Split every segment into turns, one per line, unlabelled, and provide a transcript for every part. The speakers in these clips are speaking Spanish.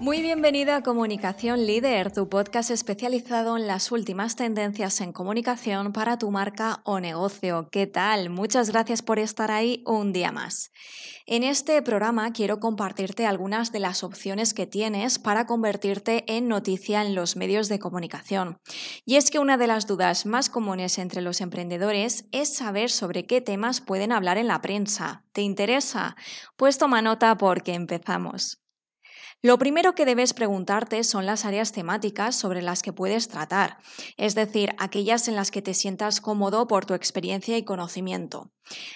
Muy bienvenido a Comunicación Líder, tu podcast especializado en las últimas tendencias en comunicación para tu marca o negocio. ¿Qué tal? Muchas gracias por estar ahí un día más. En este programa quiero compartirte algunas de las opciones que tienes para convertirte en noticia en los medios de comunicación. Y es que una de las dudas más comunes entre los emprendedores es saber sobre qué temas pueden hablar en la prensa. ¿Te interesa? Pues toma nota porque empezamos. Lo primero que debes preguntarte son las áreas temáticas sobre las que puedes tratar, es decir, aquellas en las que te sientas cómodo por tu experiencia y conocimiento.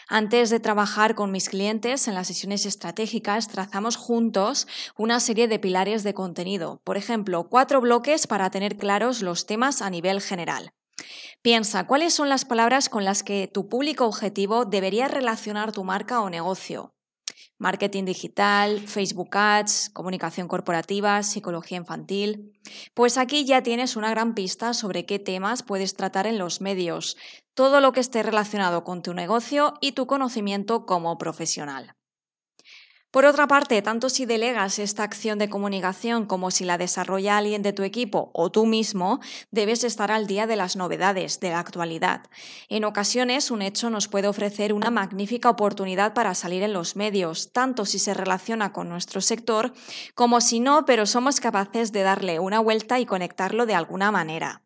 Antes de trabajar con mis clientes en las sesiones estratégicas, trazamos juntos una serie de pilares de contenido, por ejemplo, cuatro bloques para tener claros los temas a nivel general. Piensa cuáles son las palabras con las que tu público objetivo debería relacionar tu marca o negocio marketing digital, Facebook Ads, comunicación corporativa, psicología infantil. Pues aquí ya tienes una gran pista sobre qué temas puedes tratar en los medios, todo lo que esté relacionado con tu negocio y tu conocimiento como profesional. Por otra parte, tanto si delegas esta acción de comunicación como si la desarrolla alguien de tu equipo o tú mismo, debes estar al día de las novedades, de la actualidad. En ocasiones, un hecho nos puede ofrecer una magnífica oportunidad para salir en los medios, tanto si se relaciona con nuestro sector como si no, pero somos capaces de darle una vuelta y conectarlo de alguna manera.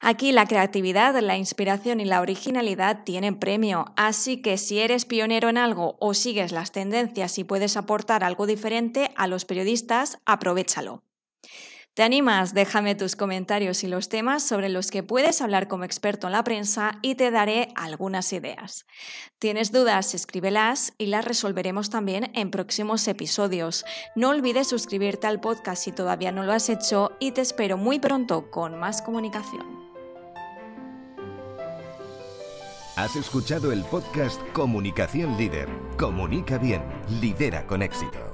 Aquí la creatividad, la inspiración y la originalidad tienen premio, así que si eres pionero en algo o sigues las tendencias y puedes aportar algo diferente a los periodistas, aprovechalo. ¿Te animas? Déjame tus comentarios y los temas sobre los que puedes hablar como experto en la prensa y te daré algunas ideas. ¿Tienes dudas? Escríbelas y las resolveremos también en próximos episodios. No olvides suscribirte al podcast si todavía no lo has hecho y te espero muy pronto con más comunicación.
Has escuchado el podcast Comunicación Líder. Comunica bien, lidera con éxito.